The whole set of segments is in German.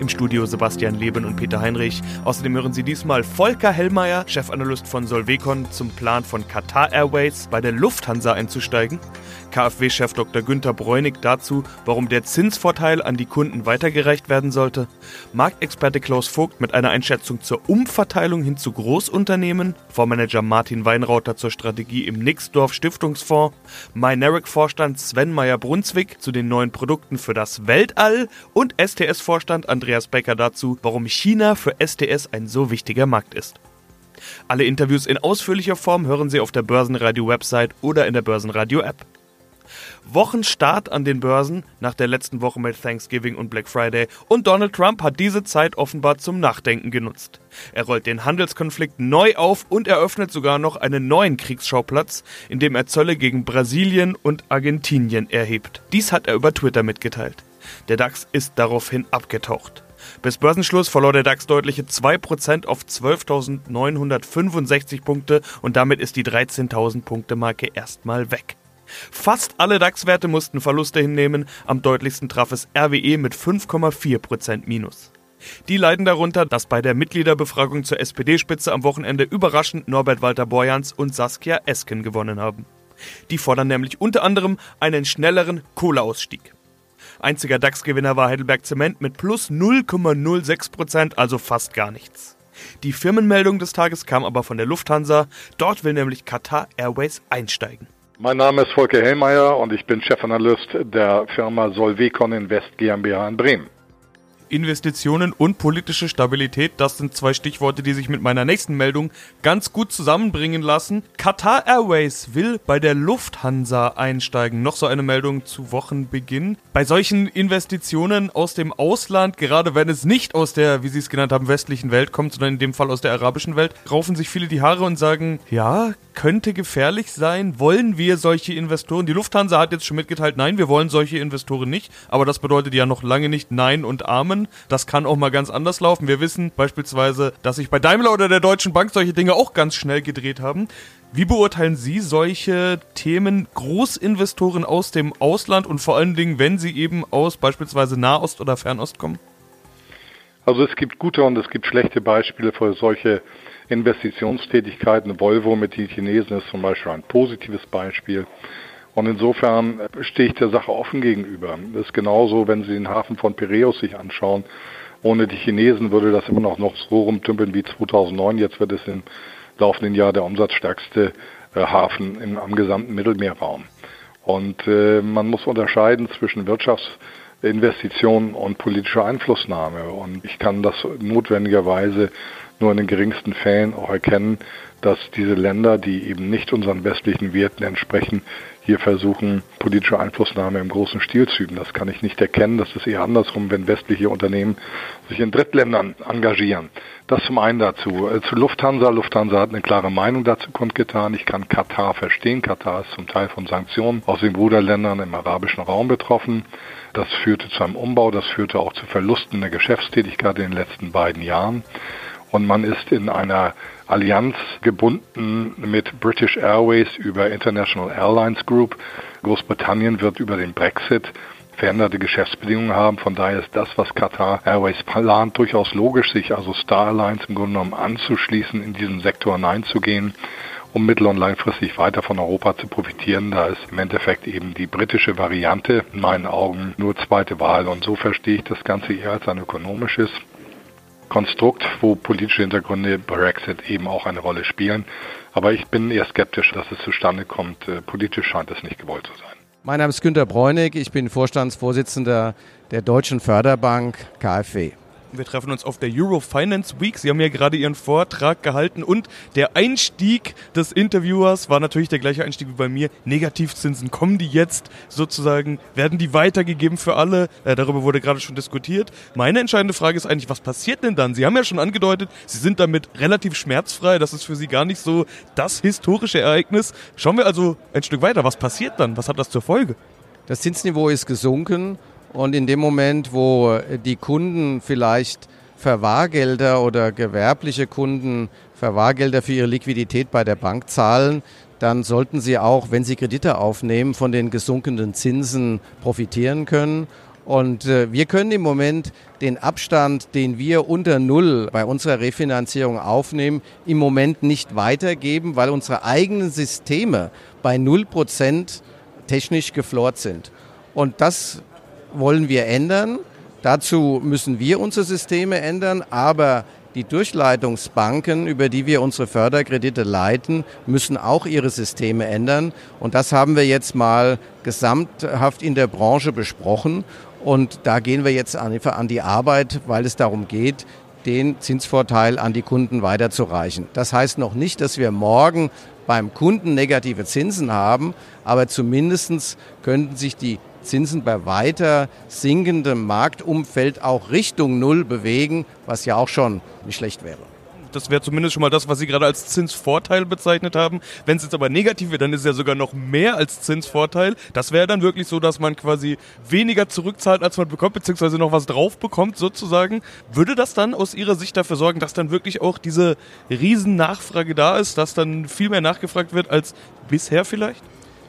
Im Studio Sebastian Leben und Peter Heinrich. Außerdem hören Sie diesmal Volker Hellmeier, Chefanalyst von Solvecon, zum Plan von Qatar Airways bei der Lufthansa einzusteigen. KfW-Chef Dr. Günther Bräunig dazu, warum der Zinsvorteil an die Kunden weitergereicht werden sollte. Marktexperte Klaus Vogt mit einer Einschätzung zur Umverteilung hin zu Großunternehmen. Fondsmanager Martin Weinrauter zur Strategie im Nixdorf Stiftungsfonds. Myneric-Vorstand Sven Meyer-Brunswick zu den neuen Produkten für das Weltall. Und STS-Vorstand Andreas Becker dazu, warum China für STS ein so wichtiger Markt ist. Alle Interviews in ausführlicher Form hören Sie auf der Börsenradio-Website oder in der Börsenradio-App. Wochenstart an den Börsen nach der letzten Woche mit Thanksgiving und Black Friday und Donald Trump hat diese Zeit offenbar zum Nachdenken genutzt. Er rollt den Handelskonflikt neu auf und eröffnet sogar noch einen neuen Kriegsschauplatz, in dem er Zölle gegen Brasilien und Argentinien erhebt. Dies hat er über Twitter mitgeteilt. Der DAX ist daraufhin abgetaucht. Bis Börsenschluss verlor der DAX deutliche 2% auf 12.965 Punkte und damit ist die 13.000 Punkte Marke erstmal weg. Fast alle DAX-Werte mussten Verluste hinnehmen, am deutlichsten traf es RWE mit 5,4% Minus. Die leiden darunter, dass bei der Mitgliederbefragung zur SPD-Spitze am Wochenende überraschend Norbert Walter Borjans und Saskia Esken gewonnen haben. Die fordern nämlich unter anderem einen schnelleren Kohleausstieg. Einziger DAX-Gewinner war Heidelberg Zement mit plus 0,06%, also fast gar nichts. Die Firmenmeldung des Tages kam aber von der Lufthansa. Dort will nämlich Qatar Airways einsteigen. Mein Name ist Volker Hellmeier und ich bin Chefanalyst der Firma Solvecon Invest GmbH in Bremen. Investitionen und politische Stabilität, das sind zwei Stichworte, die sich mit meiner nächsten Meldung ganz gut zusammenbringen lassen. Qatar Airways will bei der Lufthansa einsteigen. Noch so eine Meldung zu Wochenbeginn. Bei solchen Investitionen aus dem Ausland, gerade wenn es nicht aus der, wie Sie es genannt haben, westlichen Welt kommt, sondern in dem Fall aus der arabischen Welt, raufen sich viele die Haare und sagen, ja, könnte gefährlich sein. Wollen wir solche Investoren? Die Lufthansa hat jetzt schon mitgeteilt, nein, wir wollen solche Investoren nicht. Aber das bedeutet ja noch lange nicht Nein und Amen zusammen. Das kann auch mal ganz anders laufen. Wir wissen beispielsweise, dass sich bei Daimler oder der Deutschen Bank solche Dinge auch ganz schnell gedreht haben. Wie beurteilen Sie solche Themen Großinvestoren aus dem Ausland und vor allen Dingen, wenn sie eben aus beispielsweise Nahost oder Fernost kommen? Also es gibt gute und es gibt schlechte Beispiele für solche Investitionstätigkeiten. Volvo mit den Chinesen ist zum Beispiel ein positives Beispiel. Und insofern stehe ich der Sache offen gegenüber. Das ist genauso, wenn Sie den Hafen von Piräus sich anschauen. Ohne die Chinesen würde das immer noch, noch so rumtümpeln wie 2009. Jetzt wird es im laufenden Jahr der umsatzstärkste äh, Hafen im, am gesamten Mittelmeerraum. Und äh, man muss unterscheiden zwischen Wirtschaftsinvestitionen und politischer Einflussnahme. Und ich kann das notwendigerweise nur in den geringsten Fällen auch erkennen, dass diese Länder, die eben nicht unseren westlichen Werten entsprechen, hier versuchen, politische Einflussnahme im großen Stil zu üben. Das kann ich nicht erkennen. Das ist eher andersrum, wenn westliche Unternehmen sich in Drittländern engagieren. Das zum einen dazu. Äh, zu Lufthansa. Lufthansa hat eine klare Meinung dazu kundgetan. Ich kann Katar verstehen. Katar ist zum Teil von Sanktionen aus den Bruderländern im arabischen Raum betroffen. Das führte zu einem Umbau. Das führte auch zu Verlusten der Geschäftstätigkeit in den letzten beiden Jahren. Und man ist in einer Allianz gebunden mit British Airways über International Airlines Group. Großbritannien wird über den Brexit veränderte Geschäftsbedingungen haben. Von daher ist das, was Qatar Airways plant, durchaus logisch, sich also Star Alliance im Grunde genommen anzuschließen, in diesen Sektor hineinzugehen, um mittel- und langfristig weiter von Europa zu profitieren. Da ist im Endeffekt eben die britische Variante in meinen Augen nur zweite Wahl. Und so verstehe ich das Ganze eher als ein ökonomisches Konstrukt, wo politische Hintergründe Brexit eben auch eine Rolle spielen. Aber ich bin eher skeptisch, dass es zustande kommt. Äh, politisch scheint es nicht gewollt zu sein. Mein Name ist Günter Bräunig, ich bin Vorstandsvorsitzender der Deutschen Förderbank KfW. Wir treffen uns auf der Euro Finance Week. Sie haben ja gerade Ihren Vortrag gehalten und der Einstieg des Interviewers war natürlich der gleiche Einstieg wie bei mir. Negativzinsen, kommen die jetzt sozusagen, werden die weitergegeben für alle? Äh, darüber wurde gerade schon diskutiert. Meine entscheidende Frage ist eigentlich, was passiert denn dann? Sie haben ja schon angedeutet, Sie sind damit relativ schmerzfrei. Das ist für Sie gar nicht so das historische Ereignis. Schauen wir also ein Stück weiter. Was passiert dann? Was hat das zur Folge? Das Zinsniveau ist gesunken und in dem Moment, wo die Kunden vielleicht Verwahrgelder oder gewerbliche Kunden Verwahrgelder für ihre Liquidität bei der Bank zahlen, dann sollten sie auch, wenn sie Kredite aufnehmen, von den gesunkenen Zinsen profitieren können. Und äh, wir können im Moment den Abstand, den wir unter Null bei unserer Refinanzierung aufnehmen, im Moment nicht weitergeben, weil unsere eigenen Systeme bei Null Prozent technisch geflort sind. Und das wollen wir ändern. Dazu müssen wir unsere Systeme ändern, aber die Durchleitungsbanken, über die wir unsere Förderkredite leiten, müssen auch ihre Systeme ändern. Und das haben wir jetzt mal gesamthaft in der Branche besprochen. Und da gehen wir jetzt an die Arbeit, weil es darum geht, den Zinsvorteil an die Kunden weiterzureichen. Das heißt noch nicht, dass wir morgen beim Kunden negative Zinsen haben, aber zumindest könnten sich die Zinsen bei weiter sinkendem Marktumfeld auch Richtung Null bewegen, was ja auch schon nicht schlecht wäre. Das wäre zumindest schon mal das, was Sie gerade als Zinsvorteil bezeichnet haben. Wenn es jetzt aber negativ wird, dann ist es ja sogar noch mehr als Zinsvorteil. Das wäre dann wirklich so, dass man quasi weniger zurückzahlt, als man bekommt, beziehungsweise noch was drauf bekommt, sozusagen. Würde das dann aus Ihrer Sicht dafür sorgen, dass dann wirklich auch diese Riesennachfrage da ist, dass dann viel mehr nachgefragt wird als bisher vielleicht?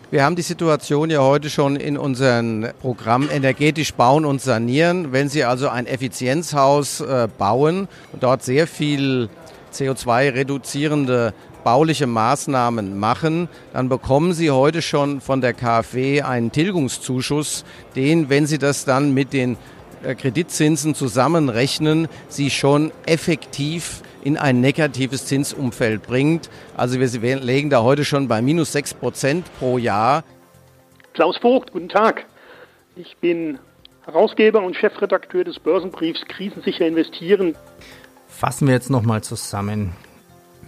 Wir haben die Situation ja heute schon in unserem Programm Energetisch bauen und sanieren. Wenn Sie also ein Effizienzhaus äh, bauen und dort sehr viel CO2-reduzierende bauliche Maßnahmen machen, dann bekommen Sie heute schon von der KfW einen Tilgungszuschuss, den, wenn Sie das dann mit den äh, Kreditzinsen zusammenrechnen, Sie schon effektiv in ein negatives Zinsumfeld bringt. Also wir legen da heute schon bei minus 6 Prozent pro Jahr. Klaus Vogt, guten Tag. Ich bin Herausgeber und Chefredakteur des Börsenbriefs Krisensicher investieren. Fassen wir jetzt nochmal zusammen.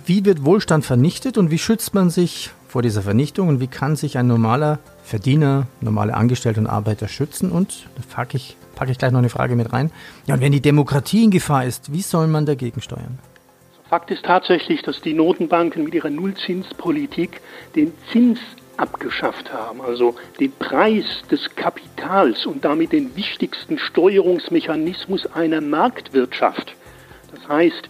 Wie wird Wohlstand vernichtet und wie schützt man sich vor dieser Vernichtung und wie kann sich ein normaler Verdiener, normale Angestellte und Arbeiter schützen? Und da packe ich, packe ich gleich noch eine Frage mit rein. Ja, und wenn die Demokratie in Gefahr ist, wie soll man dagegen steuern? Fakt ist tatsächlich, dass die Notenbanken mit ihrer Nullzinspolitik den Zins abgeschafft haben, also den Preis des Kapitals und damit den wichtigsten Steuerungsmechanismus einer Marktwirtschaft. Das heißt,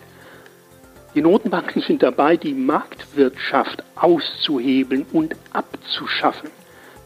die Notenbanken sind dabei, die Marktwirtschaft auszuhebeln und abzuschaffen.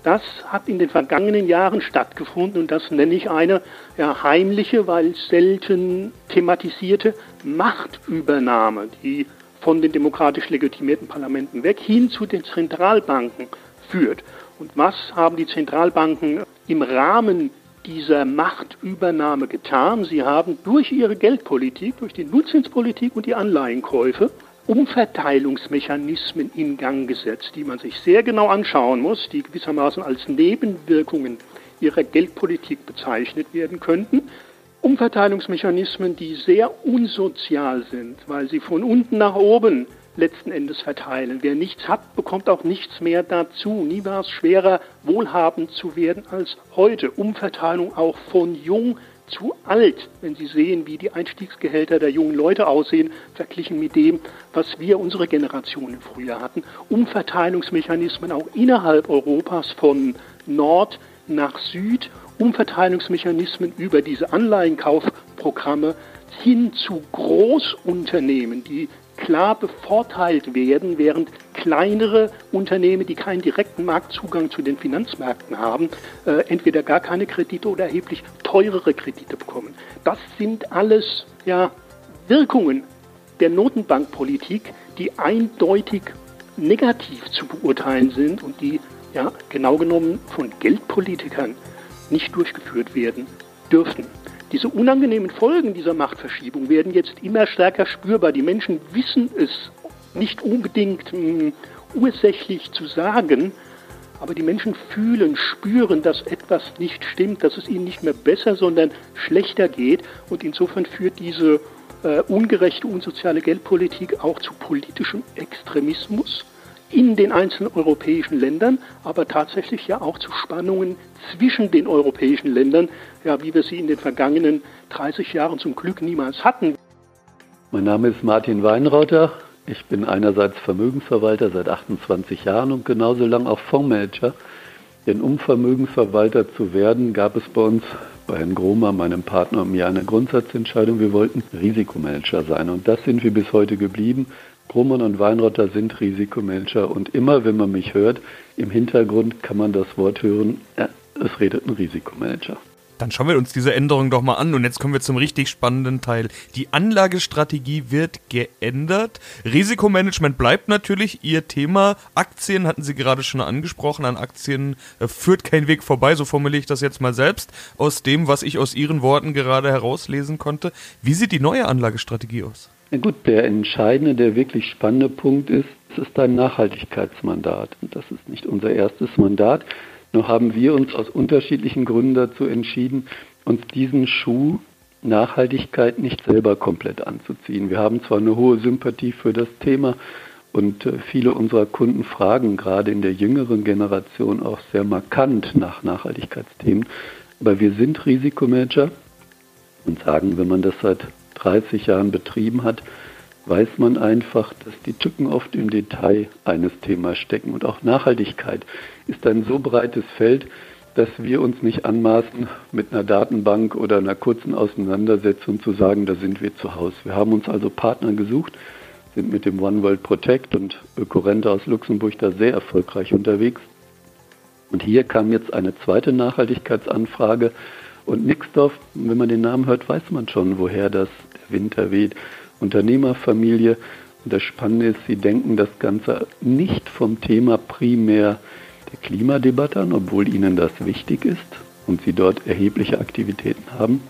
Das hat in den vergangenen Jahren stattgefunden und das nenne ich eine ja, heimliche, weil selten thematisierte Machtübernahme, die von den demokratisch legitimierten Parlamenten weg hin zu den Zentralbanken führt. Und was haben die Zentralbanken im Rahmen dieser Machtübernahme getan? Sie haben durch ihre Geldpolitik, durch die Nullzinspolitik und die Anleihenkäufe Umverteilungsmechanismen in Gang gesetzt, die man sich sehr genau anschauen muss, die gewissermaßen als Nebenwirkungen ihrer Geldpolitik bezeichnet werden könnten. Umverteilungsmechanismen, die sehr unsozial sind, weil sie von unten nach oben letzten Endes verteilen. Wer nichts hat, bekommt auch nichts mehr dazu. Nie war es schwerer, wohlhabend zu werden als heute. Umverteilung auch von jung zu alt, wenn Sie sehen, wie die Einstiegsgehälter der jungen Leute aussehen, verglichen mit dem, was wir unsere Generation im Frühjahr hatten. Umverteilungsmechanismen auch innerhalb Europas von Nord nach Süd, Umverteilungsmechanismen über diese Anleihenkaufprogramme hin zu Großunternehmen, die klar bevorteilt werden, während kleinere Unternehmen, die keinen direkten Marktzugang zu den Finanzmärkten haben, äh, entweder gar keine Kredite oder erheblich teurere Kredite bekommen. Das sind alles ja, Wirkungen der Notenbankpolitik, die eindeutig negativ zu beurteilen sind und die ja genau genommen von Geldpolitikern nicht durchgeführt werden dürfen. Diese unangenehmen Folgen dieser Machtverschiebung werden jetzt immer stärker spürbar. Die Menschen wissen es nicht unbedingt mh, hm, ursächlich zu sagen, aber die Menschen fühlen, spüren, dass etwas nicht stimmt, dass es ihnen nicht mehr besser, sondern schlechter geht. Und insofern führt diese äh, ungerechte, unsoziale Geldpolitik auch zu politischem Extremismus in den einzelnen europäischen Ländern, aber tatsächlich ja auch zu Spannungen zwischen den europäischen Ländern, ja, wie wir sie in den vergangenen 30 Jahren zum Glück niemals hatten. Mein Name ist Martin Weinrauter. Ich bin einerseits Vermögensverwalter seit 28 Jahren und genauso lang auch Fondsmanager. Denn um Vermögensverwalter zu werden, gab es bei uns, bei Herrn Gromer, meinem Partner und mir, eine Grundsatzentscheidung. Wir wollten Risikomanager sein und das sind wir bis heute geblieben. Grummann und Weinrotter sind Risikomanager und immer, wenn man mich hört, im Hintergrund kann man das Wort hören, ja, es redet ein Risikomanager. Dann schauen wir uns diese Änderung doch mal an und jetzt kommen wir zum richtig spannenden Teil. Die Anlagestrategie wird geändert. Risikomanagement bleibt natürlich Ihr Thema. Aktien hatten Sie gerade schon angesprochen. An Aktien äh, führt kein Weg vorbei, so formuliere ich das jetzt mal selbst, aus dem, was ich aus Ihren Worten gerade herauslesen konnte. Wie sieht die neue Anlagestrategie aus? Na gut, der entscheidende, der wirklich spannende Punkt ist, es ist ein Nachhaltigkeitsmandat. Das ist nicht unser erstes Mandat. Nur haben wir uns aus unterschiedlichen Gründen dazu entschieden, uns diesen Schuh Nachhaltigkeit nicht selber komplett anzuziehen. Wir haben zwar eine hohe Sympathie für das Thema und äh, viele unserer Kunden fragen gerade in der jüngeren Generation auch sehr markant nach Nachhaltigkeitsthemen, aber wir sind Risikomanager und sagen, wenn man das seit 30 Jahren betrieben hat, weiß man einfach, dass die Tücken oft im Detail eines Themas stecken. Und auch Nachhaltigkeit ist ein so breites Feld, dass wir uns nicht anmaßen, mit einer Datenbank oder einer kurzen Auseinandersetzung zu sagen, da sind wir zu Hause. Wir haben uns also Partner gesucht, sind mit dem One World Protect und Ökorente aus Luxemburg da sehr erfolgreich unterwegs. Und hier kam jetzt eine zweite Nachhaltigkeitsanfrage. Und Nixdorf, wenn man den Namen hört, weiß man schon, woher das der Winter weht. Unternehmerfamilie. Und das Spannende ist, sie denken das Ganze nicht vom Thema primär der Klimadebatte an, obwohl ihnen das wichtig ist und sie dort erhebliche Aktivitäten haben.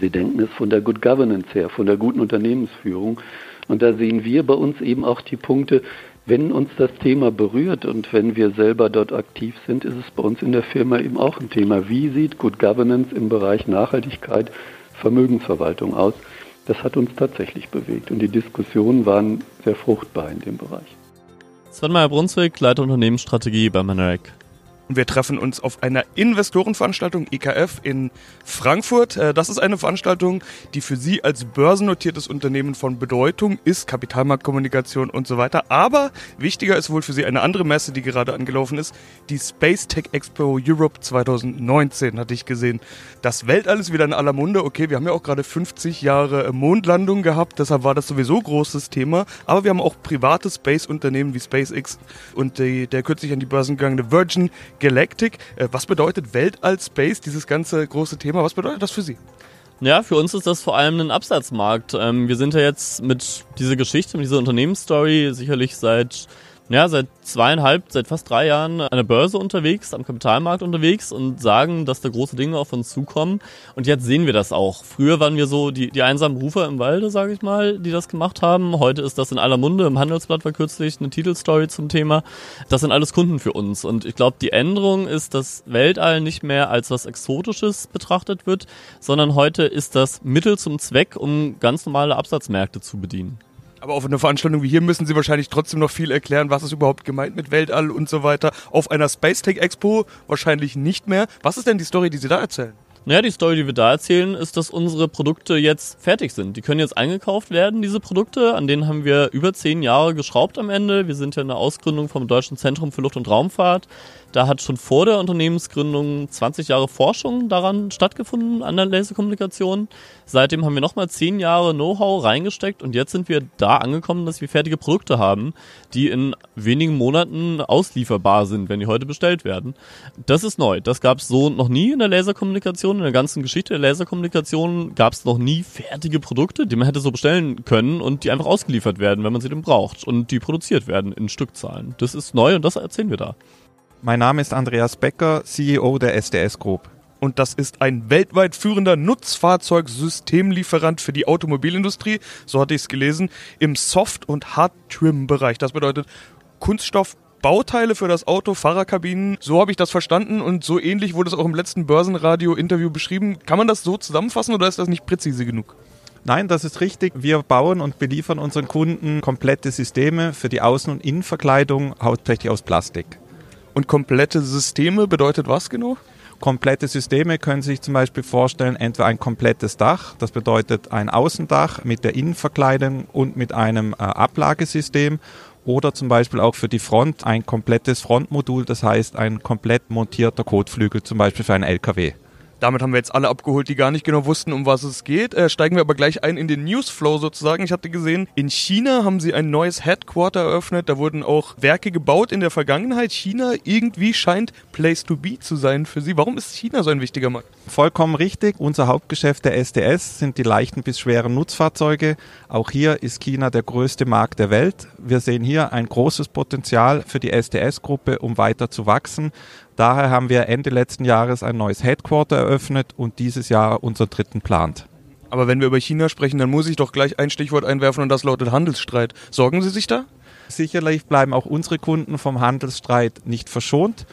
Sie denken es von der Good Governance her, von der guten Unternehmensführung. Und da sehen wir bei uns eben auch die Punkte, wenn uns das Thema berührt und wenn wir selber dort aktiv sind, ist es bei uns in der Firma eben auch ein Thema. Wie sieht Good Governance im Bereich Nachhaltigkeit, Vermögensverwaltung aus? Das hat uns tatsächlich bewegt und die Diskussionen waren sehr fruchtbar in dem Bereich. Sven Meyer Brunswick, Leiter Unternehmensstrategie bei Maneric. Wir treffen uns auf einer Investorenveranstaltung IKF in Frankfurt. Äh, das ist eine Veranstaltung, die für Sie als börsennotiertes Unternehmen von Bedeutung ist, Kapitalmarktkommunikation und so weiter. Aber wichtiger ist wohl für Sie eine andere Messe, die gerade angelaufen ist, die Space Tech Expo Europe 2019, hatte ich gesehen. Das Weltall ist wieder in aller Munde. Okay, wir haben ja auch gerade 50 Jahre Mondlandung gehabt, deshalb war das sowieso großes Thema. Aber wir haben auch private Space-Unternehmen wie SpaceX und die, der kürzlich an die Börsen gegangene Virgin Galactic. Äh, was bedeutet Weltall Space, dieses ganze große Thema? Was bedeutet das für Sie? Ja, für uns ist das vor allem ein Absatzmarkt. Ähm, wir sind ja jetzt mit dieser Geschichte, mit dieser Unternehmensstory sicherlich seit ja, seit zweieinhalb, seit fast drei Jahren an der Börse unterwegs, am Kapitalmarkt unterwegs und sagen, dass da große Dinge auf uns zukommen. Und jetzt sehen wir das auch. Früher waren wir so die, die einsamen Rufer im Walde, sage ich mal, die das gemacht haben. Heute ist das in aller Munde. Im Handelsblatt war kürzlich eine Titelstory zum Thema. Das sind alles Kunden für uns. Und ich glaube, die Änderung ist, dass Weltall nicht mehr als was Exotisches betrachtet wird, sondern heute ist das Mittel zum Zweck, um ganz normale Absatzmärkte zu bedienen. Aber auf einer Veranstaltung wie hier müssen Sie wahrscheinlich trotzdem noch viel erklären, was ist überhaupt gemeint mit Weltall und so weiter. Auf einer Space Tech Expo wahrscheinlich nicht mehr. Was ist denn die Story, die Sie da erzählen? Naja, die Story, die wir da erzählen, ist, dass unsere Produkte jetzt fertig sind. Die können jetzt eingekauft werden, diese Produkte. An denen haben wir über zehn Jahre geschraubt am Ende. Wir sind ja eine Ausgründung vom Deutschen Zentrum für Luft- und Raumfahrt. Da hat schon vor der Unternehmensgründung 20 Jahre Forschung daran stattgefunden, an der Laserkommunikation. Seitdem haben wir nochmal 10 Jahre Know-how reingesteckt und jetzt sind wir da angekommen, dass wir fertige Produkte haben, die in wenigen Monaten auslieferbar sind, wenn die heute bestellt werden. Das ist neu. Das gab es so noch nie in der Laserkommunikation. In der ganzen Geschichte der Laserkommunikation gab es noch nie fertige Produkte, die man hätte so bestellen können und die einfach ausgeliefert werden, wenn man sie denn braucht und die produziert werden in Stückzahlen. Das ist neu und das erzählen wir da. Mein Name ist Andreas Becker, CEO der SDS Group. Und das ist ein weltweit führender Nutzfahrzeugsystemlieferant für die Automobilindustrie, so hatte ich es gelesen, im Soft- und Hard-Trim-Bereich. Das bedeutet Kunststoff, Bauteile für das Auto, Fahrerkabinen. So habe ich das verstanden und so ähnlich wurde es auch im letzten Börsenradio-Interview beschrieben. Kann man das so zusammenfassen oder ist das nicht präzise genug? Nein, das ist richtig. Wir bauen und beliefern unseren Kunden komplette Systeme für die Außen- und Innenverkleidung, hauptsächlich aus Plastik. Und komplette Systeme bedeutet was genau? Komplette Systeme können sich zum Beispiel vorstellen, entweder ein komplettes Dach, das bedeutet ein Außendach mit der Innenverkleidung und mit einem äh, Ablagesystem oder zum Beispiel auch für die Front ein komplettes Frontmodul, das heißt ein komplett montierter Kotflügel, zum Beispiel für einen LKW. Damit haben wir jetzt alle abgeholt, die gar nicht genau wussten, um was es geht. Äh, steigen wir aber gleich ein in den Newsflow sozusagen. Ich hatte gesehen, in China haben sie ein neues Headquarter eröffnet. Da wurden auch Werke gebaut in der Vergangenheit. China irgendwie scheint Place to be zu sein für sie. Warum ist China so ein wichtiger Markt? Vollkommen richtig. Unser Hauptgeschäft der SDS sind die leichten bis schweren Nutzfahrzeuge. Auch hier ist China der größte Markt der Welt. Wir sehen hier ein großes Potenzial für die SDS-Gruppe, um weiter zu wachsen. Daher haben wir Ende letzten Jahres ein neues Headquarter eröffnet und dieses Jahr unseren dritten plant. Aber wenn wir über China sprechen, dann muss ich doch gleich ein Stichwort einwerfen und das lautet Handelsstreit. Sorgen Sie sich da? Sicherlich bleiben auch unsere Kunden vom Handelsstreit nicht verschont.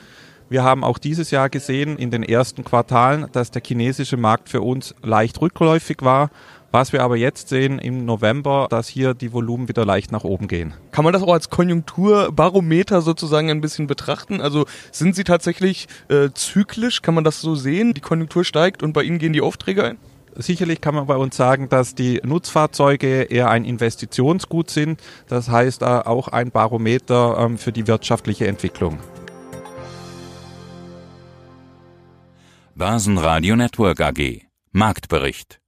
Wir haben auch dieses Jahr gesehen in den ersten Quartalen, dass der chinesische Markt für uns leicht rückläufig war was wir aber jetzt sehen im November, dass hier die Volumen wieder leicht nach oben gehen. Kann man das auch als Konjunkturbarometer sozusagen ein bisschen betrachten? Also sind Sie tatsächlich äh, zyklisch? Kann man das so sehen? Die Konjunktur steigt und bei Ihnen gehen die Aufträge ein? Sicherlich kann man bei uns sagen, dass die Nutzfahrzeuge eher ein Investitionsgut sind. Das heißt äh, auch ein Barometer ähm, für die wirtschaftliche Entwicklung. Basen Radio Network AG Marktbericht